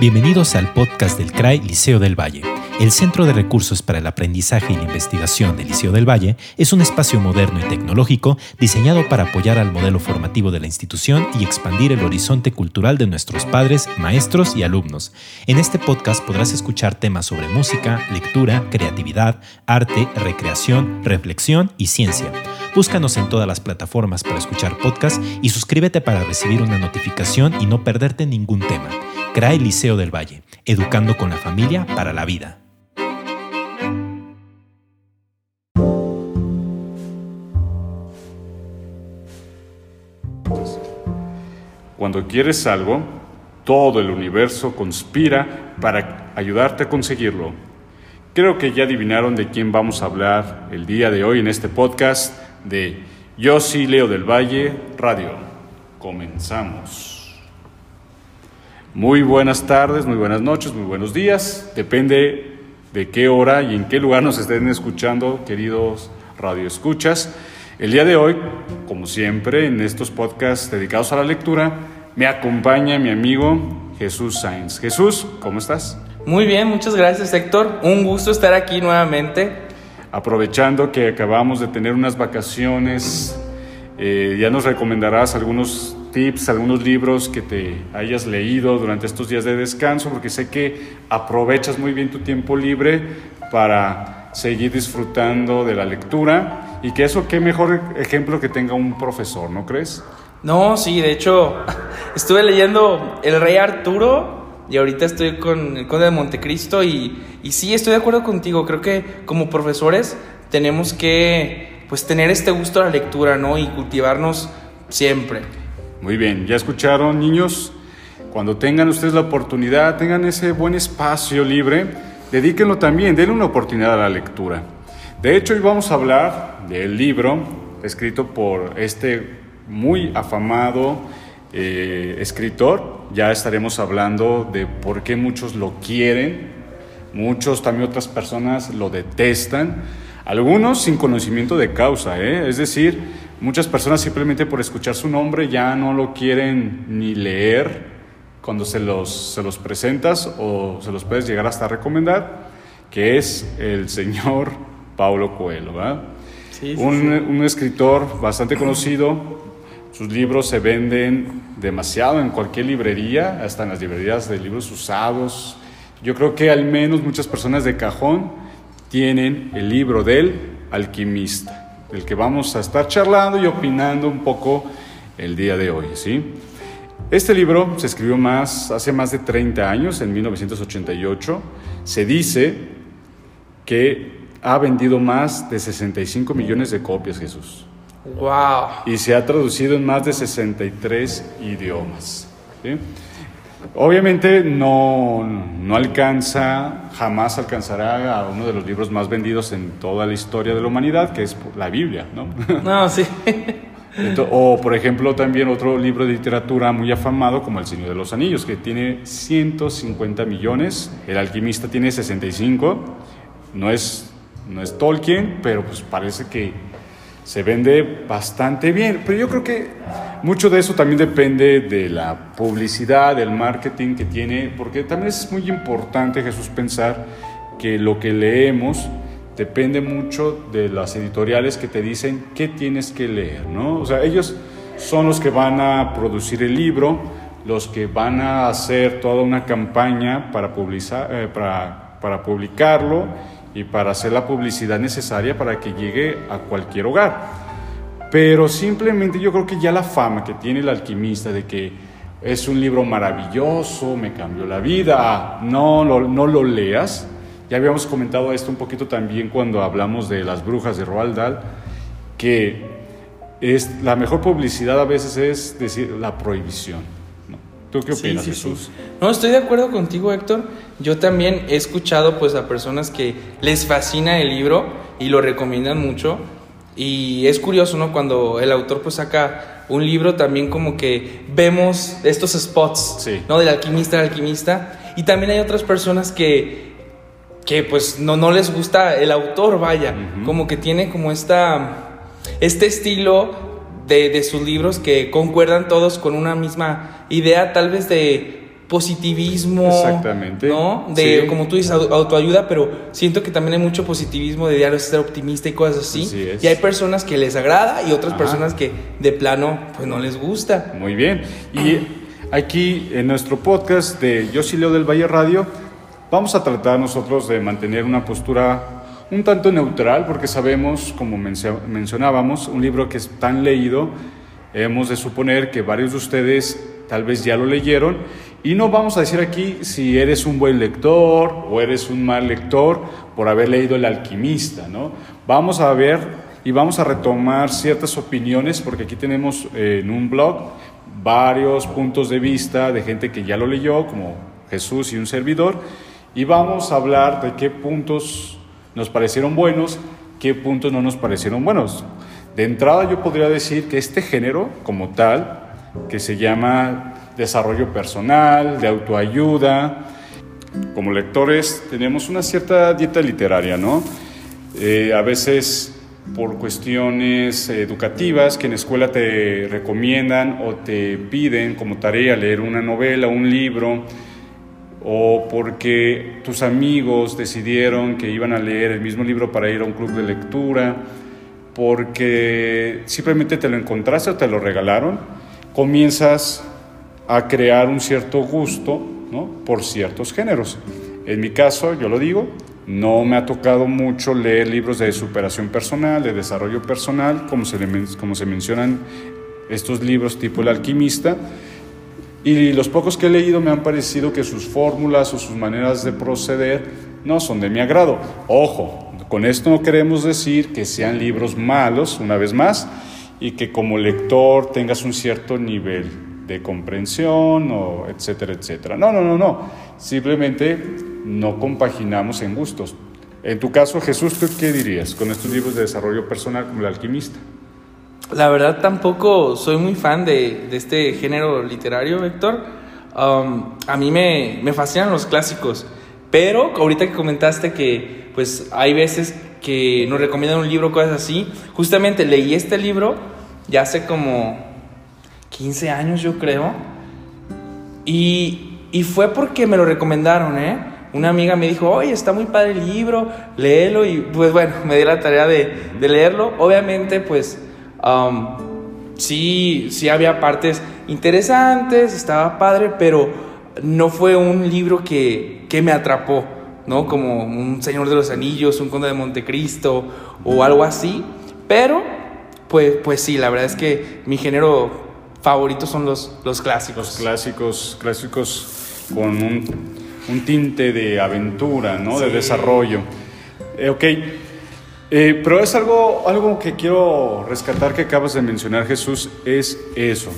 Bienvenidos al podcast del CRAI Liceo del Valle. El Centro de Recursos para el Aprendizaje y la Investigación del Liceo del Valle es un espacio moderno y tecnológico diseñado para apoyar al modelo formativo de la institución y expandir el horizonte cultural de nuestros padres, maestros y alumnos. En este podcast podrás escuchar temas sobre música, lectura, creatividad, arte, recreación, reflexión y ciencia. Búscanos en todas las plataformas para escuchar podcasts y suscríbete para recibir una notificación y no perderte ningún tema. CRAE Liceo del Valle, educando con la familia para la vida. Cuando quieres algo, todo el universo conspira para ayudarte a conseguirlo. Creo que ya adivinaron de quién vamos a hablar el día de hoy en este podcast de Yo sí Leo del Valle Radio. Comenzamos. Muy buenas tardes, muy buenas noches, muy buenos días. Depende de qué hora y en qué lugar nos estén escuchando, queridos radioescuchas. El día de hoy, como siempre, en estos podcasts dedicados a la lectura, me acompaña mi amigo Jesús Sainz. Jesús, ¿cómo estás? Muy bien, muchas gracias Héctor. Un gusto estar aquí nuevamente. Aprovechando que acabamos de tener unas vacaciones, eh, ya nos recomendarás algunos tips, algunos libros que te hayas leído durante estos días de descanso, porque sé que aprovechas muy bien tu tiempo libre para seguir disfrutando de la lectura y que eso qué mejor ejemplo que tenga un profesor, ¿no crees? No, sí, de hecho estuve leyendo El Rey Arturo y ahorita estoy con el Conde de Montecristo y, y sí, estoy de acuerdo contigo, creo que como profesores tenemos que pues tener este gusto a la lectura, ¿no? Y cultivarnos siempre. Muy bien, ya escucharon niños, cuando tengan ustedes la oportunidad, tengan ese buen espacio libre, dedíquenlo también, denle una oportunidad a la lectura. De hecho, hoy vamos a hablar del libro escrito por este muy afamado eh, escritor. Ya estaremos hablando de por qué muchos lo quieren, muchos también otras personas lo detestan, algunos sin conocimiento de causa, ¿eh? es decir, Muchas personas simplemente por escuchar su nombre ya no lo quieren ni leer cuando se los, se los presentas o se los puedes llegar hasta recomendar, que es el señor Paulo Coelho. un, un escritor bastante conocido, sus libros se venden demasiado en cualquier librería, hasta en las librerías de libros usados. Yo creo que al menos muchas personas de cajón tienen el libro del alquimista el que vamos a estar charlando y opinando un poco el día de hoy, ¿sí? Este libro se escribió más, hace más de 30 años, en 1988. Se dice que ha vendido más de 65 millones de copias, Jesús. ¡Wow! Y se ha traducido en más de 63 idiomas. ¿sí? Obviamente no, no alcanza, jamás alcanzará a uno de los libros más vendidos en toda la historia de la humanidad, que es la Biblia, ¿no? No, sí. o, por ejemplo, también otro libro de literatura muy afamado como El Señor de los Anillos, que tiene 150 millones, El Alquimista tiene 65, no es, no es Tolkien, pero pues parece que se vende bastante bien. Pero yo creo que mucho de eso también depende de la publicidad, del marketing que tiene, porque también es muy importante, Jesús, pensar que lo que leemos depende mucho de las editoriales que te dicen qué tienes que leer, ¿no? O sea, ellos son los que van a producir el libro, los que van a hacer toda una campaña para, publicar, eh, para, para publicarlo y para hacer la publicidad necesaria para que llegue a cualquier hogar. Pero simplemente yo creo que ya la fama que tiene el alquimista de que es un libro maravilloso, me cambió la vida, no, no, no lo leas. Ya habíamos comentado esto un poquito también cuando hablamos de las brujas de Roald Dahl, que es, la mejor publicidad a veces es decir la prohibición. ¿Tú qué opinas, Jesús? No, estoy de acuerdo contigo, Héctor. Yo también he escuchado pues a personas que les fascina el libro y lo recomiendan mucho. Y es curioso, ¿no? Cuando el autor pues saca un libro también como que vemos estos spots, ¿no? Del alquimista, del alquimista. Y también hay otras personas que, que pues no, no les gusta el autor, vaya. Como que tiene como esta, este estilo de, de, sus libros que concuerdan todos con una misma idea tal vez de positivismo. Exactamente. ¿No? De, Sí. como tú dices, au- autoayuda, pero siento que también hay mucho positivismo de diario ser optimista y cosas así. Así es. Y hay personas que les agrada y otras Ajá. personas que de plano, pues no les gusta. Muy bien. Y aquí en nuestro podcast de Yo sí leo del Valle Radio, vamos a tratar nosotros de mantener una postura un tanto neutral, porque sabemos, como mencio- mencionábamos, un libro que es tan leído, hemos de suponer que varios de ustedes tal vez ya lo leyeron, y no vamos a decir aquí si eres un buen lector o eres un mal lector por haber leído El alquimista, ¿no? Vamos a ver y vamos a retomar ciertas opiniones, porque aquí tenemos eh, en un blog varios puntos de vista de gente que ya lo leyó, como Jesús y un servidor, y vamos a hablar de qué puntos nos parecieron buenos, qué puntos no nos parecieron buenos. De entrada yo podría decir que este género como tal, que se llama desarrollo personal, de autoayuda, como lectores tenemos una cierta dieta literaria, ¿no? Eh, a veces por cuestiones educativas que en escuela te recomiendan o te piden como tarea leer una novela, un libro, o porque tus amigos decidieron que iban a leer el mismo libro para ir a un club de lectura, porque simplemente te lo encontraste o te lo regalaron, comienzas a crear un cierto gusto ¿no? por ciertos géneros. En mi caso, yo lo digo, no me ha tocado mucho leer libros de superación personal, de desarrollo personal, como se, le como se mencionan estos libros tipo El alquimista, y los pocos que he leído me han parecido que sus fórmulas o sus maneras de proceder no son de mi agrado. Ojo, con esto no queremos decir que sean libros malos, una vez más, y que como lector tengas un cierto nivel de comprensión, o etcétera, etcétera. No, no, no, no. Simplemente no compaginamos en gustos. En tu caso, Jesús, ¿tú qué dirías con estos libros de desarrollo personal como El alquimista? La verdad tampoco soy muy fan de, de este género literario, Héctor. Um, a mí me, me fascinan los clásicos, pero ahorita que comentaste que pues hay veces que nos recomiendan un libro, cosas así, justamente leí este libro ya hace como 15 años yo creo, y, y fue porque me lo recomendaron, ¿eh? Una amiga me dijo, oye, está muy padre el libro, léelo. Y pues bueno, me di la tarea de, de leerlo. Obviamente, pues um, sí, sí había partes interesantes, estaba padre, pero no fue un libro que, que me atrapó, ¿no? Como un Señor de los Anillos, un Conde de Montecristo o algo así. Pero, pues, pues sí, la verdad es que mi género favorito son los, los clásicos. Los clásicos, clásicos con un, un tinte de aventura, ¿no? De Sí. desarrollo. Eh, ok, Eh, pero es algo, algo que quiero rescatar que acabas de mencionar, Jesús, es eso.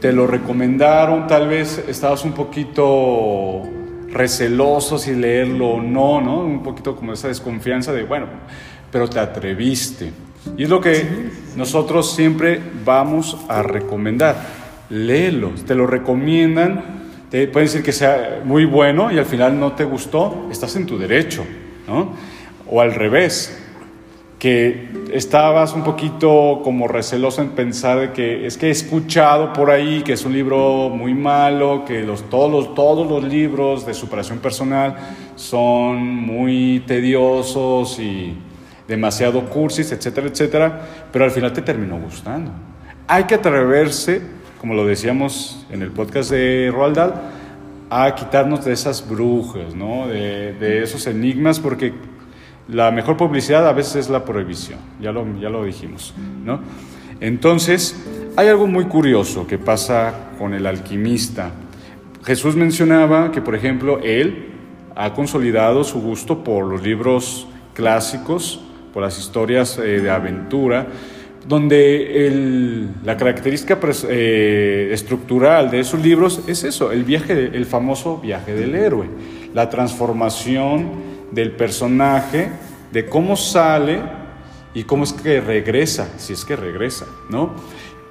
Te lo recomendaron, tal vez estabas un poquito receloso si leerlo o no, ¿no? Un poquito como esa desconfianza de, bueno, pero te atreviste. Y es lo que nosotros siempre vamos a recomendar. Léelo, te lo recomiendan, te pueden decir que sea muy bueno y al final no te gustó, estás en tu derecho, ¿no? O al revés, que estabas un poquito como receloso en pensar que es que he escuchado por ahí que es un libro muy malo, que los, todos, los, todos los libros de superación personal son muy tediosos y demasiado cursis, etcétera, etcétera, pero al final te terminó gustando. Hay que atreverse, como lo decíamos en el podcast de Roald Dahl, a quitarnos de esas brujas, ¿no? de, de esos enigmas, porque la mejor publicidad a veces es la prohibición, ya lo, ya lo dijimos, ¿no? Entonces, hay algo muy curioso que pasa con el alquimista. Jesús mencionaba que, por ejemplo, él ha consolidado su gusto por los libros clásicos, por las historias eh, de aventura, donde la característica eh, estructural de esos libros es eso, el, viaje el famoso viaje del héroe, la transformación del personaje, de cómo sale y cómo es que regresa, si es que regresa, ¿no?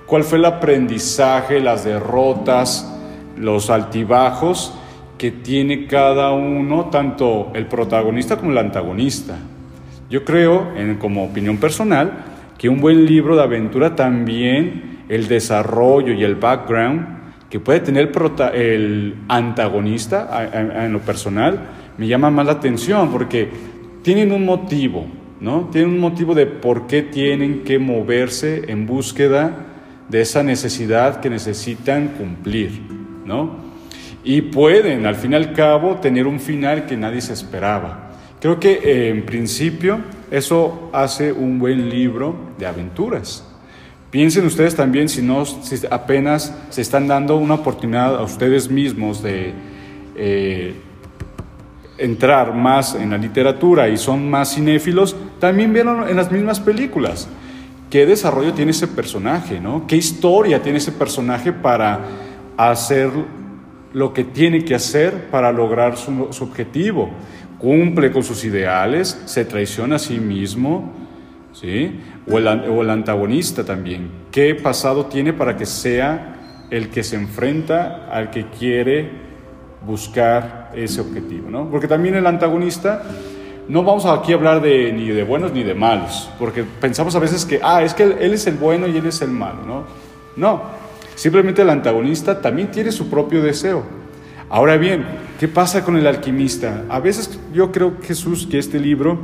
¿Cuál fue el aprendizaje, las derrotas, los altibajos que tiene cada uno, tanto el protagonista como el antagonista? Yo creo, en- como opinión personal, que un buen libro de aventura también, el desarrollo y el background que puede tener el antagonista en lo personal, me llama más la atención porque tienen un motivo, ¿no? Tienen un motivo de por qué tienen que moverse en búsqueda de esa necesidad que necesitan cumplir, ¿no? Y pueden, al fin y al cabo, tener un final que nadie se esperaba. Creo que eh, en principio eso hace un buen libro de aventuras. Piensen ustedes también si no, si apenas se están dando una oportunidad a ustedes mismos de eh, entrar más en la literatura y son más cinéfilos, también vieron en las mismas películas. ¿Qué desarrollo tiene ese personaje? ¿no? ¿Qué historia tiene ese personaje para hacer lo que tiene que hacer para lograr su, su objetivo? ¿Cumple con sus ideales? ¿Se traiciona a sí mismo? ¿sí? O el, o el antagonista también. ¿Qué pasado tiene para que sea el que se enfrenta al que quiere buscar ese objetivo, ¿no? Porque también el antagonista, no vamos aquí a hablar de, ni de buenos ni de malos, porque pensamos a veces que, ah, es que él, es el bueno y él es el malo, ¿no? No, simplemente el antagonista también tiene su propio deseo. Ahora bien, ¿qué pasa con el alquimista? A veces yo creo, Jesús, que este libro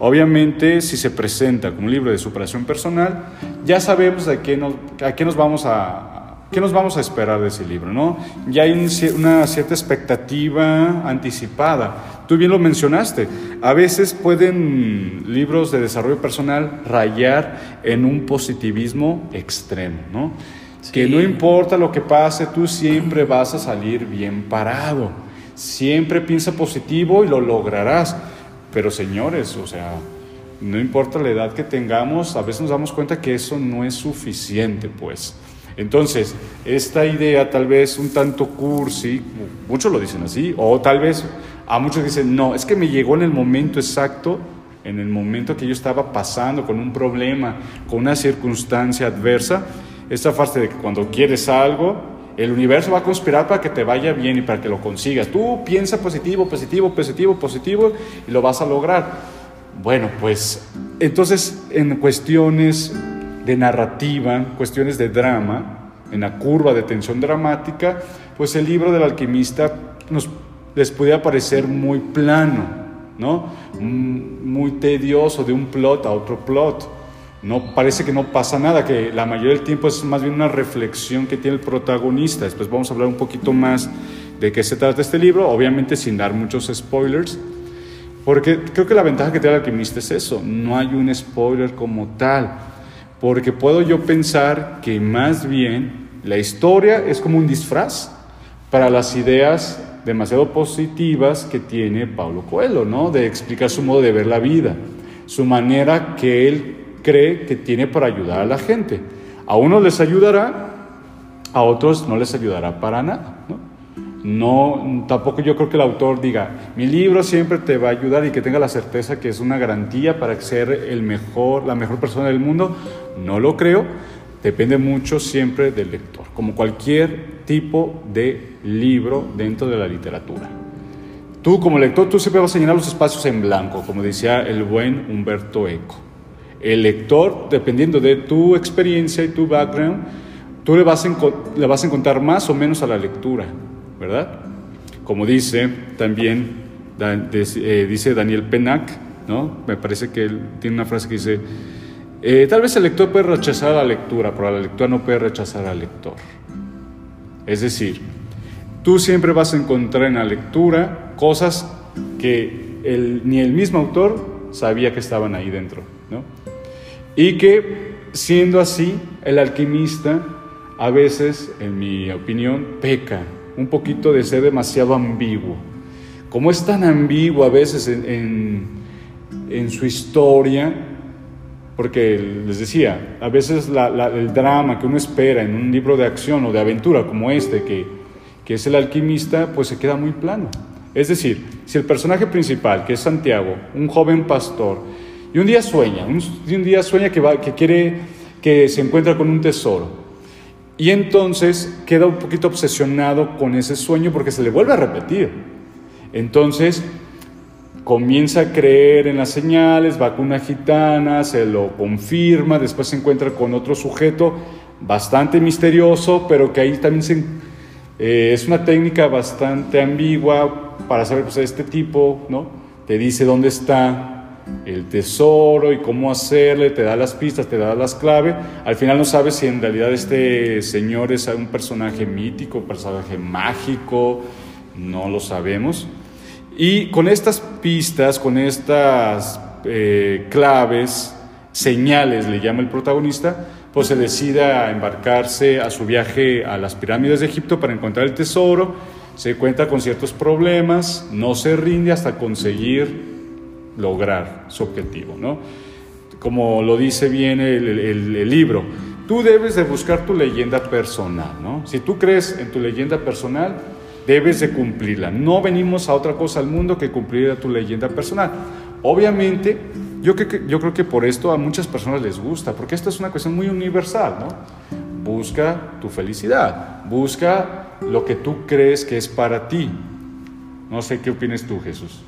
Obviamente, si se presenta como un libro de superación personal, ya sabemos a qué nos, a qué nos vamos a, qué nos vamos a esperar de ese libro, ¿no? Ya hay una cierta expectativa anticipada. Tú bien lo mencionaste, a veces pueden libros de desarrollo personal rayar en un positivismo extremo, ¿no? Que no importa lo que pase, tú siempre vas a salir bien parado. Siempre piensa positivo y lo lograrás. Pero señores, o sea, no importa la edad que tengamos, a veces nos damos cuenta que eso no es suficiente, pues. Entonces, esta idea tal vez un tanto cursi, muchos lo dicen así, o tal vez a muchos dicen, no, es que me llegó en el momento exacto, en el momento que yo estaba pasando con un problema, con una circunstancia adversa, esta frase de que cuando quieres algo, el universo va a conspirar para que te vaya bien y para que lo consigas. Tú piensa positivo, positivo, positivo, positivo y lo vas a lograr. Bueno, pues entonces en cuestiones de narrativa, cuestiones de drama, en la curva de tensión dramática, pues el libro del alquimista nos, les puede parecer muy plano, ¿no? Mm, muy tedioso de un plot a otro plot no parece que no pasa nada, que la mayoría del tiempo es más bien una reflexión que tiene el protagonista. Después vamos a hablar un poquito más de qué se trata este libro, obviamente sin dar muchos spoilers, porque creo que la ventaja que tiene el alquimista es eso, no hay un spoiler como tal, porque puedo yo pensar que más bien la historia es como un disfraz para las ideas demasiado positivas que tiene Pablo Coelho, ¿no? De explicar su modo de ver la vida, su manera que él cree que tiene para ayudar a la gente. A unos les ayudará, a otros no les ayudará para nada. ¿no? Tampoco yo creo que el autor diga, mi libro siempre te va a ayudar y que tenga la certeza que es una garantía para ser el mejor, la mejor persona del mundo. No lo creo, depende mucho siempre del lector, como cualquier tipo de libro dentro de la literatura. Tú como lector, tú siempre vas a llenar los espacios en blanco, como decía el buen Humberto Eco. El lector, dependiendo de tu experiencia y tu background, tú le vas a encontrar más o menos a la lectura, ¿verdad? Como dice también, eh, dice Daniel Penac, ¿no? Me parece que él tiene una frase que dice, eh, tal vez el lector puede rechazar la lectura, pero la lectura no puede rechazar al lector. Es decir, tú siempre vas a encontrar en la lectura cosas que ni el mismo autor sabía que estaban ahí dentro, ¿no? Y que siendo así, el alquimista a veces, en mi opinión, peca un poquito de ser demasiado ambiguo. Como es tan ambiguo a veces en, en, su historia, porque les decía, a veces el drama que uno espera en un libro de acción o de aventura como este, que, que es el alquimista, pues se queda muy plano. Es decir, si el personaje principal, que es Santiago, un joven pastor, y un día sueña, un, un día sueña que, va, que quiere, que se encuentra con un tesoro. Y entonces queda un poquito obsesionado con ese sueño porque se le vuelve a repetir. Entonces comienza a creer en las señales, va con una gitana, se lo confirma, después se encuentra con otro sujeto bastante misterioso, pero que ahí también se, Eh, es una técnica bastante ambigua para saber, pues este tipo, ¿no? Te dice dónde está el tesoro y cómo hacerle, te da las pistas, te da las claves. Al final no sabes si en realidad este señor es un personaje mítico, personaje mágico, no lo sabemos. Y con estas pistas, con estas eh, claves, señales, le llama el protagonista, pues se decide a embarcarse a su viaje a las pirámides de Egipto para encontrar el tesoro, se cuenta con ciertos problemas, no se rinde hasta conseguir lograr su objetivo, ¿no? Como lo dice bien el, libro, tú debes de buscar tu leyenda personal, ¿no? Si tú crees en tu leyenda personal, debes de cumplirla. No venimos a otra cosa al mundo que cumplir a tu leyenda personal. Obviamente, yo, yo creo que por esto a muchas personas les gusta, porque esto es una cuestión muy universal, ¿no? Busca tu felicidad, busca lo que tú crees que es para ti. No sé qué opinas tú, Jesús.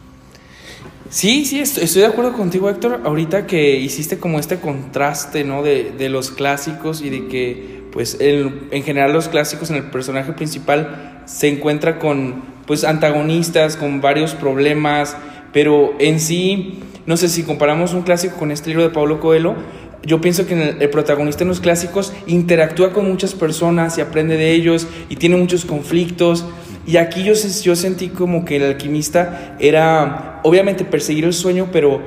Sí, sí, estoy, de acuerdo contigo, Héctor. Ahorita que hiciste como este contraste, ¿no? De, de los clásicos y de que, pues, en general los clásicos en el personaje principal se encuentra con, pues, antagonistas, con varios problemas, pero en sí, no sé si comparamos un clásico con este libro de Pablo Coelho, yo pienso que el, el, protagonista en los clásicos interactúa con muchas personas y aprende de ellos y tiene muchos conflictos. Y aquí yo, yo sentí como que el alquimista era, obviamente, perseguir el sueño, pero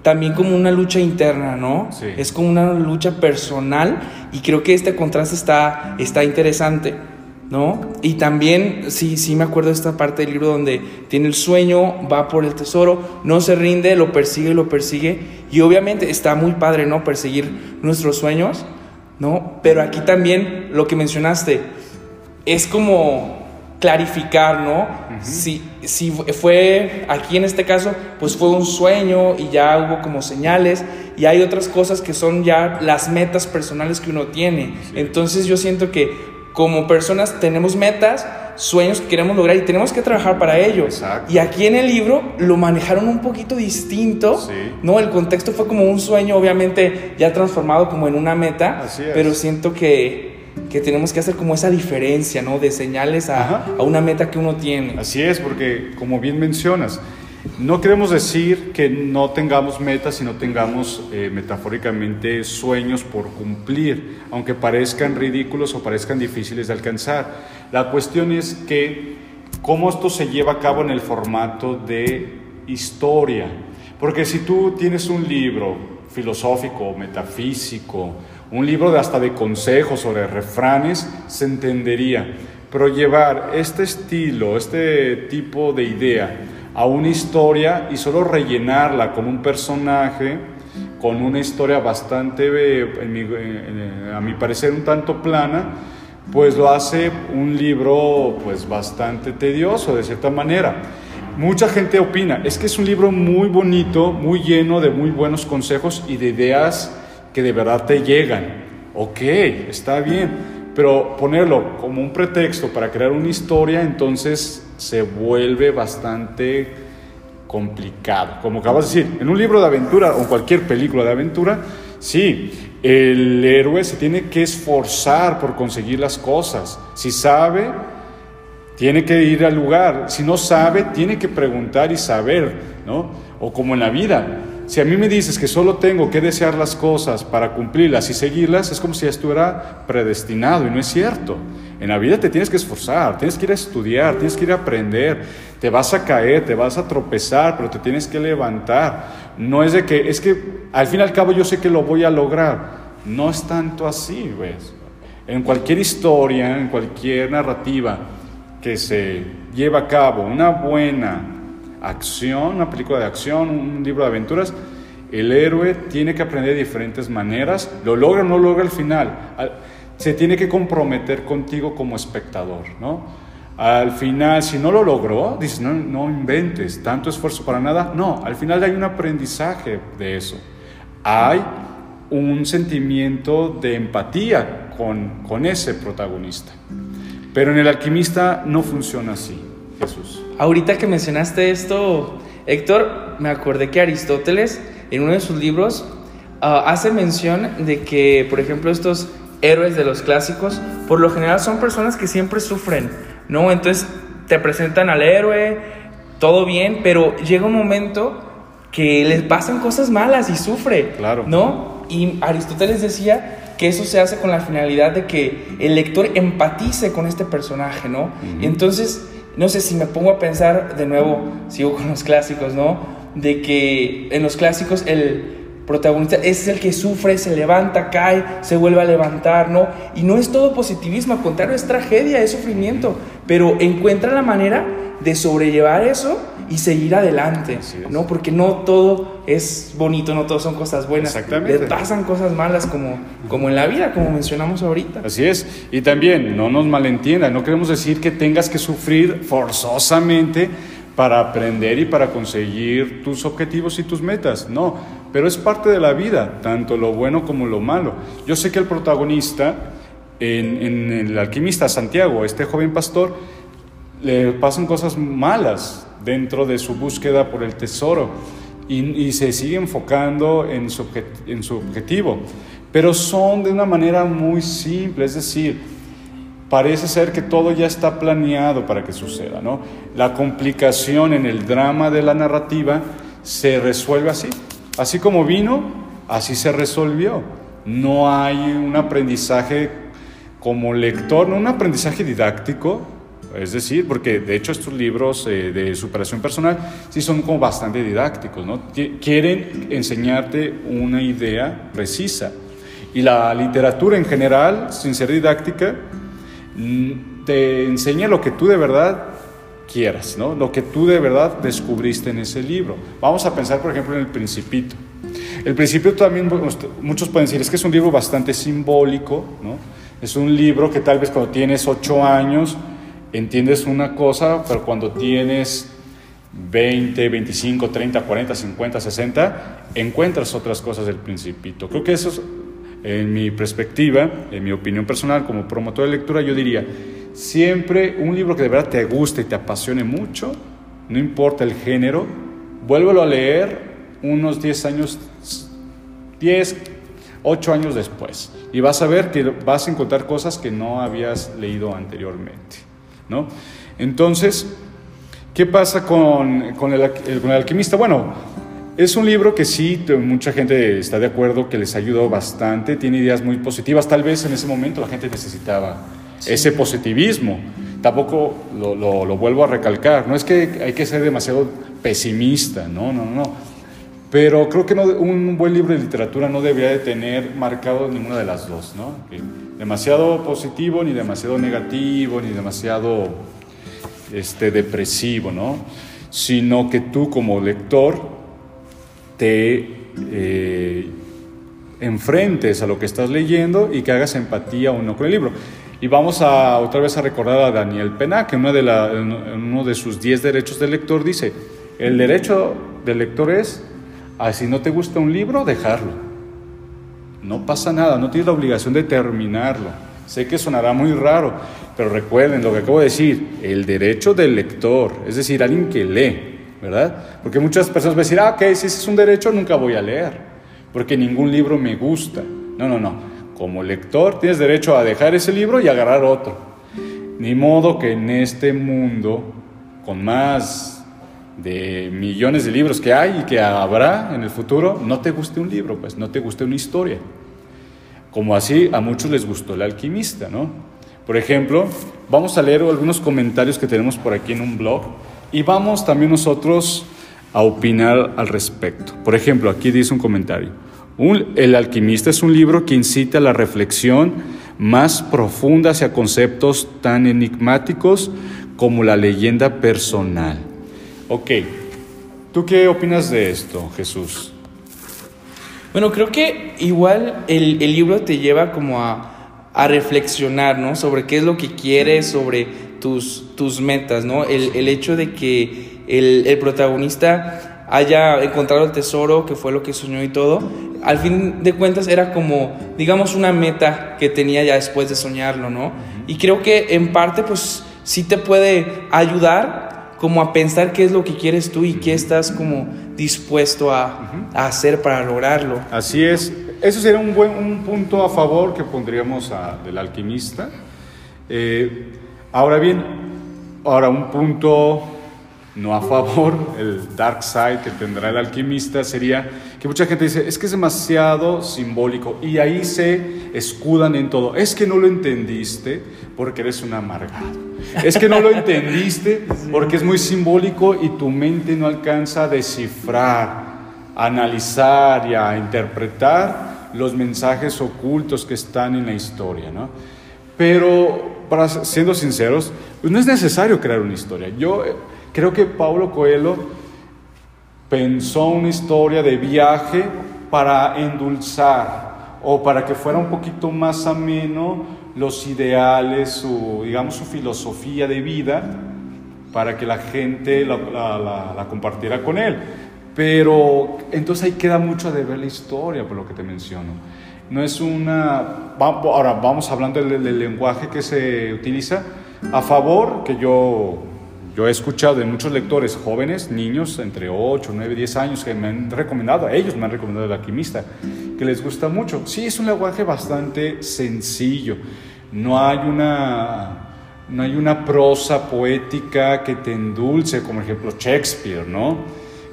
también como una lucha interna, ¿no? Es como una lucha personal y creo que este contraste está, está interesante, ¿no? Y también, sí, sí me acuerdo de esta parte del libro donde tiene el sueño, va por el tesoro, no se rinde, lo persigue, lo persigue y obviamente está muy padre, ¿no? Perseguir nuestros sueños, ¿no? Pero aquí también lo que mencionaste es como clarificar, ¿no? si, si fue aquí en este caso, pues fue un sueño y ya hubo como señales y hay otras cosas que son ya las metas personales que uno tiene. Entonces yo siento que como personas tenemos metas, sueños que queremos lograr y tenemos que trabajar para ello. Y aquí en el libro lo manejaron un poquito distinto, ¿no? El contexto fue como un sueño, obviamente ya transformado como en una meta, pero siento que que tenemos que hacer como esa diferencia, ¿no? De señales a, a, una meta que uno tiene. Así es, porque como bien mencionas, no queremos decir que no tengamos metas y no tengamos eh, metafóricamente sueños por cumplir, aunque parezcan ridículos o parezcan difíciles de alcanzar. La cuestión es que cómo esto se lleva a cabo en el formato de historia. Porque si tú tienes un libro filosófico, metafísico, un libro de hasta de consejos sobre refranes, se entendería. Pero llevar este estilo, este tipo de idea a una historia y solo rellenarla con un personaje, con una historia bastante, a mi parecer, un tanto plana, pues lo hace un libro pues bastante tedioso de cierta manera. Mucha gente opina, es que es un libro muy bonito, muy lleno de muy buenos consejos y de ideas que de verdad te llegan. Ok, está bien, pero ponerlo como un pretexto para crear una historia, entonces se vuelve bastante complicado. Como acabas de decir, en un libro de aventura o cualquier película de aventura, sí, el héroe se tiene que esforzar por conseguir las cosas. Si sabe, tiene que ir al lugar. Si no sabe, tiene que preguntar y saber, ¿no? O como en la vida, si a mí me dices que solo tengo que desear las cosas para cumplirlas y seguirlas, es como si estuviera predestinado y no es cierto. En la vida te tienes que esforzar, tienes que ir a estudiar, tienes que ir a aprender, te vas a caer, te vas a tropezar, pero te tienes que levantar. No es de que, es que al fin y al cabo yo sé que lo voy a lograr. No es tanto así, ¿ves? En cualquier historia, en cualquier narrativa que se lleva a cabo, una buena acción, una película de acción, un libro de aventuras, el héroe tiene que aprender de diferentes maneras, lo logra o no logra al final, se tiene que comprometer contigo como espectador, ¿no? Al final, si no lo logró, dices, no, no inventes, tanto esfuerzo para nada, no, al final hay un aprendizaje de eso, hay un sentimiento de empatía con, con ese protagonista, pero en el alquimista no funciona así, Jesús. Ahorita que mencionaste esto, Héctor, me acordé que Aristóteles, en uno de sus libros, ah, hace mención de que, por ejemplo, estos héroes de los clásicos, por lo general son personas que siempre sufren, ¿no? Entonces te presentan al héroe, todo bien, pero llega un momento que les pasan cosas malas y sufre, Claro. ¿no? Y Aristóteles decía que eso se hace con la finalidad de que el lector empatice con este personaje, ¿no? Y entonces, no sé si me pongo a pensar de nuevo, sigo con los clásicos, ¿no? De que en los clásicos el protagonista es el que sufre, se levanta, cae, se vuelve a levantar, ¿no? Y no es todo positivismo, al contrario, es tragedia, es sufrimiento, pero encuentra la manera de sobrellevar eso y seguir adelante. ¿no? Porque no todo es bonito, no todo son cosas buenas. Exactamente. Le pasan cosas malas como, como en la vida, como mencionamos ahorita. Así es. Y también, no nos malentiendan, no queremos decir que tengas que sufrir forzosamente para aprender y para conseguir tus objetivos y tus metas. No, pero es parte de la vida, tanto lo bueno como lo malo. Yo sé que el protagonista en, El alquimista Santiago, este joven pastor, le pasan cosas malas dentro de su búsqueda por el tesoro y, se sigue enfocando en su, en su objetivo, pero son de una manera muy simple, es decir, parece ser que todo ya está planeado para que suceda, ¿no? La complicación en el drama de la narrativa se resuelve así, así como vino, así se resolvió. No hay un aprendizaje como lector, no un aprendizaje didáctico, es decir, porque de hecho estos libros eh, de superación personal sí son como bastante didácticos, ¿no? Qui- Quieren enseñarte una idea precisa. Y la literatura en general, sin ser didáctica, mm, te enseña lo que tú de verdad quieras, ¿no? Lo que tú de verdad descubriste en ese libro. Vamos a pensar, por ejemplo, en El Principito. El Principito también, usted- muchos pueden decir, es que es un libro bastante simbólico. Es un libro que tal vez cuando tienes ocho años entiendes una cosa, pero cuando tienes 20, 25, 30, 40, 50, 60, encuentras otras cosas del Principito. Creo que eso es, en mi perspectiva, en mi opinión personal, como promotor de lectura, yo diría, siempre un libro que de verdad te guste y te apasione mucho, no importa el género, vuélvelo a leer unos 10 años, 10, 8 años después. Y vas a ver que vas a encontrar cosas que no habías leído anteriormente. ¿no? Entonces, ¿qué pasa con, con el, con el alquimista? Bueno, es un libro que sí, mucha gente está de acuerdo que les ayudó bastante, tiene ideas muy positivas, tal vez en ese momento la gente necesitaba ese positivismo. Tampoco lo, lo- vuelvo a recalcar, no es que hay que ser demasiado pesimista, no, no, no. Pero creo que un buen libro de literatura no debería de tener marcado ninguna de las dos, ¿no? Demasiado positivo, ni demasiado negativo, ni demasiado este, depresivo, ¿no? Sino que tú como lector te eh, enfrentes a lo que estás leyendo y que hagas empatía o no con el libro. Y vamos a otra vez a recordar a Daniel Pena, que en uno de sus 10 derechos del lector dice, el derecho del lector es, a si no te gusta un libro, dejarlo. No pasa nada, no tienes la obligación de terminarlo. Sé que sonará muy raro, pero recuerden lo que acabo de decir, el derecho del lector, es decir, alguien que lee, ¿verdad? Porque muchas personas van a decir, ah, ok, si ese es un derecho, nunca voy a leer, porque ningún libro me gusta. No, no, no. Como lector tienes derecho a dejar ese libro y agarrar otro. Ni modo que en este mundo, con más de millones de libros que hay y que habrá en el futuro, no te guste un libro, pues no te guste una historia. Como así a muchos les gustó el alquimista, ¿no? Por ejemplo, vamos a leer algunos comentarios que tenemos por aquí en un blog y vamos también nosotros a opinar al respecto. Por ejemplo, aquí dice un comentario. El alquimista es un libro que incita a la reflexión más profunda hacia conceptos tan enigmáticos como la leyenda personal. Ok, ¿tú qué opinas de esto, Jesús? Bueno, creo que igual el, libro te lleva como a, reflexionar, ¿no? Sobre qué es lo que quieres, sobre tus, metas, ¿no? El, hecho de que el protagonista haya encontrado el tesoro, que fue lo que soñó y todo, al fin de cuentas era como, digamos, una meta que tenía ya después de soñarlo, ¿no? Y creo que en parte, pues, sí te puede ayudar como a pensar qué es lo que quieres tú y qué estás como dispuesto a, hacer para lograrlo. Así es. Eso sería un buen un punto a favor que pondríamos a- del alquimista. Eh, ahora bien, ahora un punto no a favor, el dark side que tendrá el alquimista sería que mucha gente dice, es que es demasiado simbólico y ahí se escudan en todo. Es que no lo entendiste porque eres un amargado. Es que no lo entendiste porque es muy simbólico y tu mente no alcanza a descifrar, a analizar y a interpretar los mensajes ocultos que están en la historia, ¿no? Pero, para, siendo sinceros, pues no es necesario crear una historia. Yo Creo que Paulo Coelho pensó una historia de viaje para endulzar o para que fuera un poquito más ameno los ideales, su, digamos, su filosofía de vida, para que la gente la, compartiera con él. Pero entonces ahí queda mucho de ver la historia, por lo que te menciono. No es una... Ahora vamos hablando del lenguaje que se utiliza a favor, que yo yo he escuchado de muchos lectores jóvenes, niños entre 8, 9, 10 años, que me han recomendado, ellos me han recomendado el alquimista, que les gusta mucho. Sí, es un lenguaje bastante sencillo. No hay una, no hay una prosa poética que te endulce, como ejemplo Shakespeare, ¿no?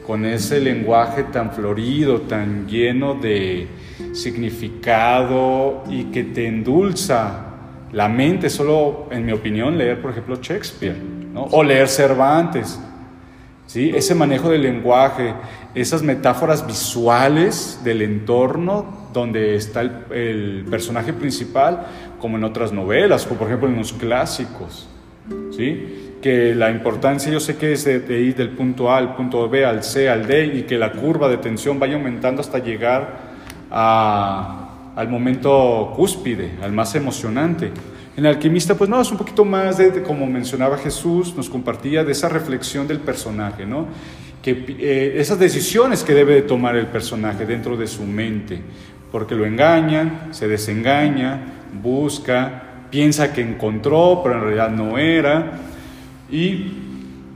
Con ese lenguaje tan florido, tan lleno de significado y que te endulza la mente. Solo, en mi opinión, leer, por ejemplo, Shakespeare o leer Cervantes. ¿sí? Ese manejo del lenguaje, esas metáforas visuales del entorno donde está el, personaje principal, como en otras novelas, como por ejemplo en los clásicos. ¿sí? que la importancia yo sé que es de, ir del punto A al punto B, al C, al D, y que la curva de tensión vaya aumentando hasta llegar al momento cúspide, al más emocionante. En el alquimista, pues no, es un poquito más de, como mencionaba Jesús, nos compartía de esa reflexión del personaje, ¿no? Que eh, esas decisiones que debe de tomar el personaje dentro de su mente, porque lo engañan, se desengaña, busca, piensa que encontró, pero en realidad no era. Y,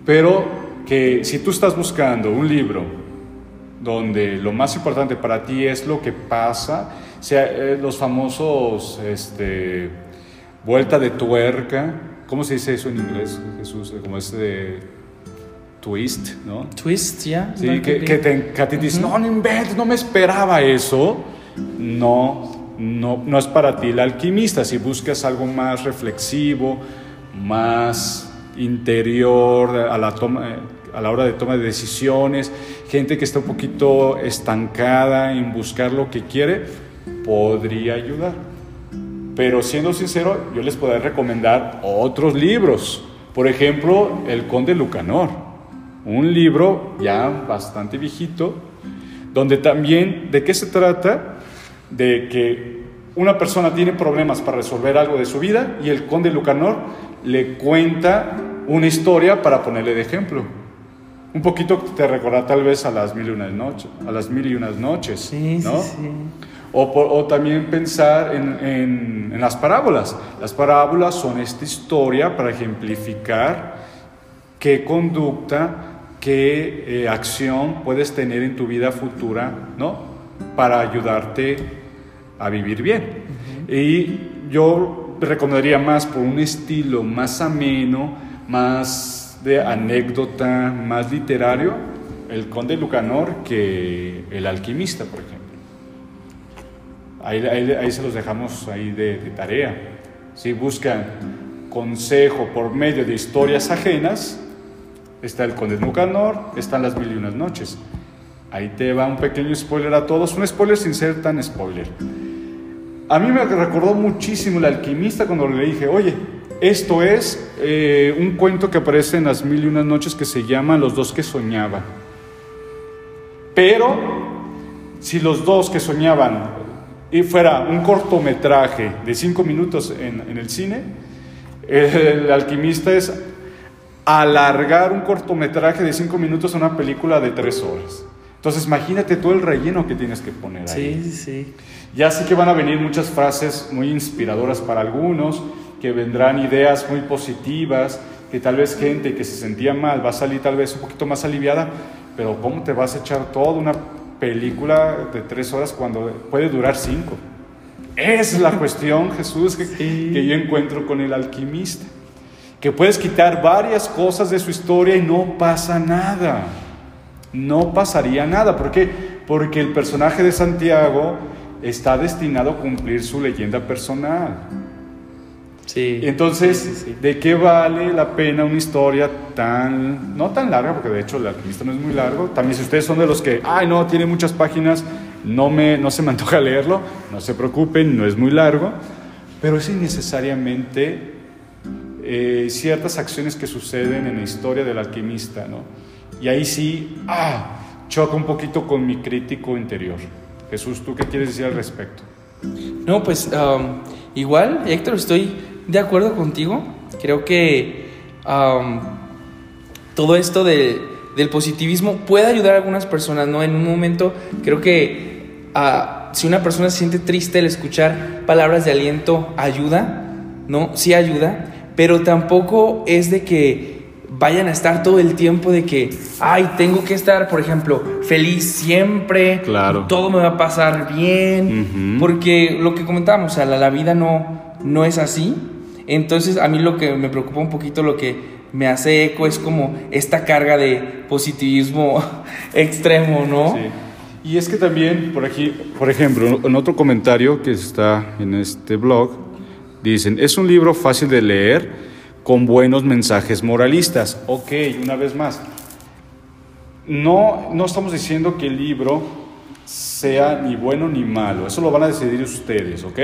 pero que si tú estás buscando un libro donde lo más importante para ti es lo que pasa, sea, eh, los famosos, este, vuelta de tuerca. ¿Cómo se dice eso en inglés, Jesús? Como ese de twist, ¿no? Twist, ya. Sí, que, que, te, que, a ti dices, no, no inventes, no me esperaba eso. No, no, no es para ti el alquimista. Si buscas algo más reflexivo, más interior a la, toma, a la hora de toma de decisiones, gente que está un poquito estancada en buscar lo que quiere, podría ayudar. Pero siendo sincero, yo les podría recomendar otros libros. Por ejemplo, El Conde Lucanor, un libro ya bastante viejito, donde también, ¿de qué se trata? De que una persona tiene problemas para resolver algo de su vida y el Conde Lucanor le cuenta una historia para ponerle de ejemplo. Un poquito te recuerda tal vez a las mil y unas noches, a las mil y unas noches, sí, ¿no? Sí, sí. O, también pensar en, las parábolas. Las parábolas son esta historia para ejemplificar qué conducta, qué eh, acción puedes tener en tu vida futura, ¿no? Para ayudarte a vivir bien. Y yo recomendaría más por un estilo más ameno, más de anécdota, más literario, el Conde Lucanor que el alquimista, por ejemplo. Ahí, se los dejamos ahí de, tarea. Si buscan consejo por medio de historias ajenas, está el Conde Nucanor, están las mil y unas noches. Ahí te va un pequeño spoiler a todos, un spoiler sin ser tan spoiler. A mí me recordó muchísimo el alquimista cuando le dije, oye, esto es eh, un cuento que aparece en las mil y unas noches que se llama Los dos que soñaban. Pero si los dos que soñaban y fuera un cortometraje de cinco minutos en, el cine, el alquimista es alargar un cortometraje de cinco minutos a una película de tres horas. Entonces imagínate todo el relleno que tienes que poner ahí. Sí, sí. Ya sí que van a venir muchas frases muy inspiradoras para algunos, que vendrán ideas muy positivas, que tal vez gente que se sentía mal va a salir tal vez un poquito más aliviada, pero ¿cómo te vas a echar toda una película de tres horas cuando puede durar cinco. Es la cuestión, Jesús, que, yo encuentro con el alquimista. que puedes quitar varias cosas de su historia y no pasa nada. No pasaría nada. ¿Por qué? Porque el personaje de Santiago está destinado a cumplir su leyenda personal. Sí. Entonces, Sí, sí, sí. ¿de qué vale la pena una historia tan, no tan larga, porque de hecho el alquimista no es muy largo? También si ustedes son de los que, ay no, tiene muchas páginas, no, me, no se me antoja leerlo, no se preocupen, no es muy largo, pero es innecesariamente eh, ciertas acciones que suceden en la historia del alquimista, ¿no? Y ahí sí, ah, choca un poquito con mi crítico interior. Jesús, ¿tú qué quieres decir al respecto? No, pues um, igual, Héctor, estoy de acuerdo contigo. Creo que um, todo esto de- del positivismo puede ayudar a algunas personas, ¿no? En un momento, creo que ah, si una persona se siente triste, el escuchar palabras de aliento ayuda, ¿no? Sí ayuda, pero tampoco es de que vayan a estar todo el tiempo de que, ay, tengo que estar, por ejemplo, feliz siempre, Claro. todo me va a pasar bien, porque lo que comentábamos, o sea, la, la vida no, no es así. Entonces, a mí lo que me preocupa un poquito, lo que me hace eco es como esta carga de positivismo extremo, ¿no? Sí. Y es que también, por aquí, por ejemplo, en otro comentario que está en este blog, dicen, es un libro fácil de leer con buenos mensajes moralistas. Ok, una vez más, no, no estamos diciendo que el libro sea ni bueno ni malo, eso lo van a decidir ustedes, ¿ok?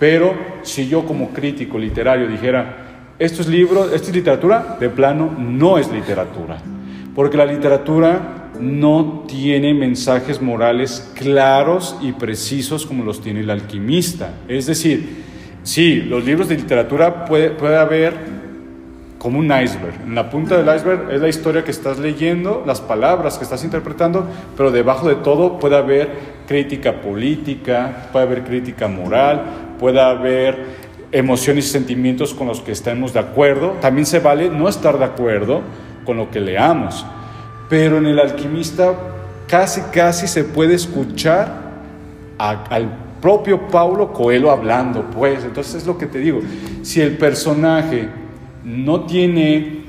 Pero si yo como crítico literario dijera, esto es libro, esto es literatura, de plano no es literatura, porque la literatura no tiene mensajes morales claros y precisos como los tiene el alquimista. Es decir, sí, los libros de literatura puede, puede haber como un iceberg. En la punta del iceberg es la historia que estás leyendo, las palabras que estás interpretando, pero debajo de todo puede haber crítica política, puede haber crítica moral, puede haber emociones y sentimientos con los que estemos de acuerdo. También se vale no estar de acuerdo con lo que leamos, pero en el alquimista casi, casi se puede escuchar al propio Paulo Coelho hablando, pues. Entonces es lo que te digo. Si el personaje no tiene,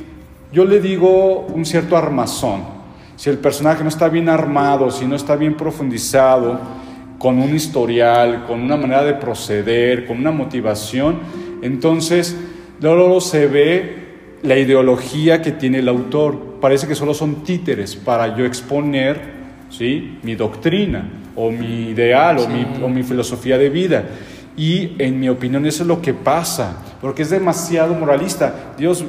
yo le digo un cierto armazón. Si el personaje no está bien armado, si no está bien profundizado, con un historial, con una manera de proceder, con una motivación, entonces luego se ve la ideología que tiene el autor. Parece que solo son títeres para yo exponer ¿sí? mi doctrina o mi ideal o, mi, o mi filosofía de vida. Y en mi opinión eso es lo que pasa, porque es demasiado moralista. Dios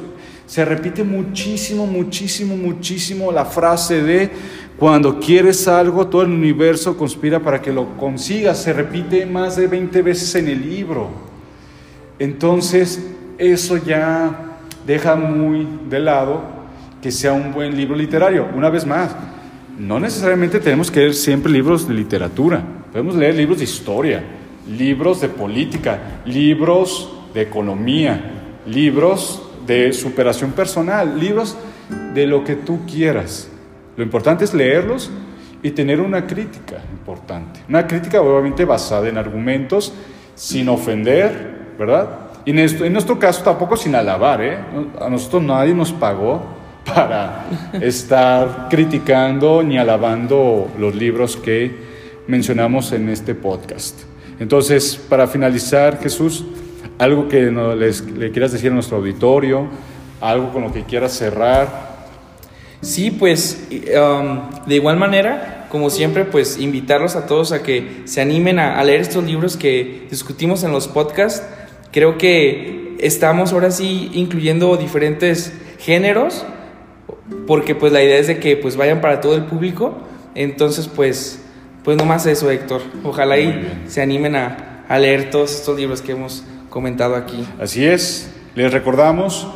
se repite muchísimo, muchísimo, muchísimo la frase de cuando quieres algo, todo el universo conspira para que lo consigas. Se repite más de 20 veces en el libro. Entonces, eso ya deja muy de lado que sea un buen libro literario. Una vez más, no necesariamente tenemos que leer siempre libros de literatura. Podemos leer libros de historia, libros de política, libros de economía, libros de superación personal, libros de lo que tú quieras. Lo importante es leerlos y tener una crítica importante. Una crítica obviamente basada en argumentos, sin ofender, ¿verdad? Y en, nuestro caso tampoco sin alabar, ¿eh? A nosotros nadie nos pagó para estar criticando ni alabando los libros que mencionamos en este podcast. Entonces, para finalizar, Jesús, algo que les- le quieras decir a nuestro auditorio, algo con lo que quieras cerrar. Sí, pues um, de igual manera, como siempre, pues invitarlos a todos a que se animen a, a leer estos libros que discutimos en los podcasts. Creo que estamos ahora sí incluyendo diferentes géneros, porque pues la idea es de que pues vayan para todo el público. Entonces, pues, pues no más eso, Héctor. Ojalá y se animen a, a leer todos estos libros que hemos comentado aquí. Así es, les recordamos,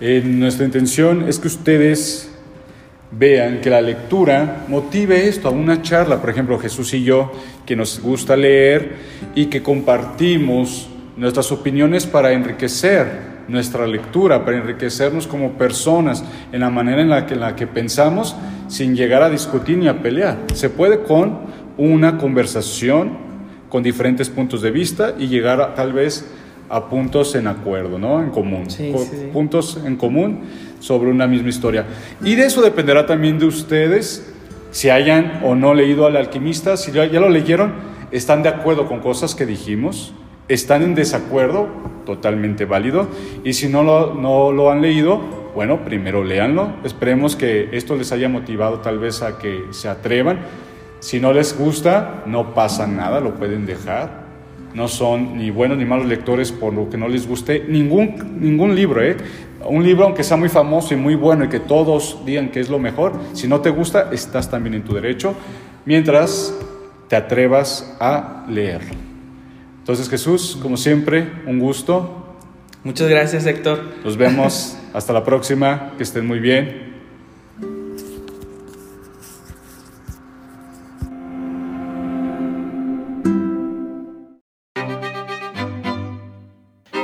eh, nuestra intención es que ustedes vean que la lectura motive esto a una charla, por ejemplo, Jesús y yo, que nos gusta leer y que compartimos nuestras opiniones para enriquecer nuestra lectura, para enriquecernos como personas en la manera en la que, en la que pensamos sin llegar a discutir ni a pelear. Se puede con una conversación con diferentes puntos de vista y llegar a, tal vez a puntos en acuerdo, ¿no? En común. Sí, Co- sí, sí. Puntos en común sobre una misma historia. Y de eso dependerá también de ustedes, si hayan o no leído al alquimista, si ya, ya lo leyeron, están de acuerdo con cosas que dijimos, están en desacuerdo, totalmente válido, y si no lo, no lo han leído, bueno, primero léanlo, esperemos que esto les haya motivado tal vez a que se atrevan, si no les gusta, no pasa nada, lo pueden dejar, no son ni buenos ni malos lectores por lo que no les guste ningún, ningún libro, ¿eh? Un libro, aunque sea muy famoso y muy bueno y que todos digan que es lo mejor, si no te gusta, estás también en tu derecho, mientras te atrevas a leerlo. Entonces, Jesús, como siempre, un gusto. Muchas gracias, Héctor. Nos vemos. Hasta la próxima. Que estén muy bien.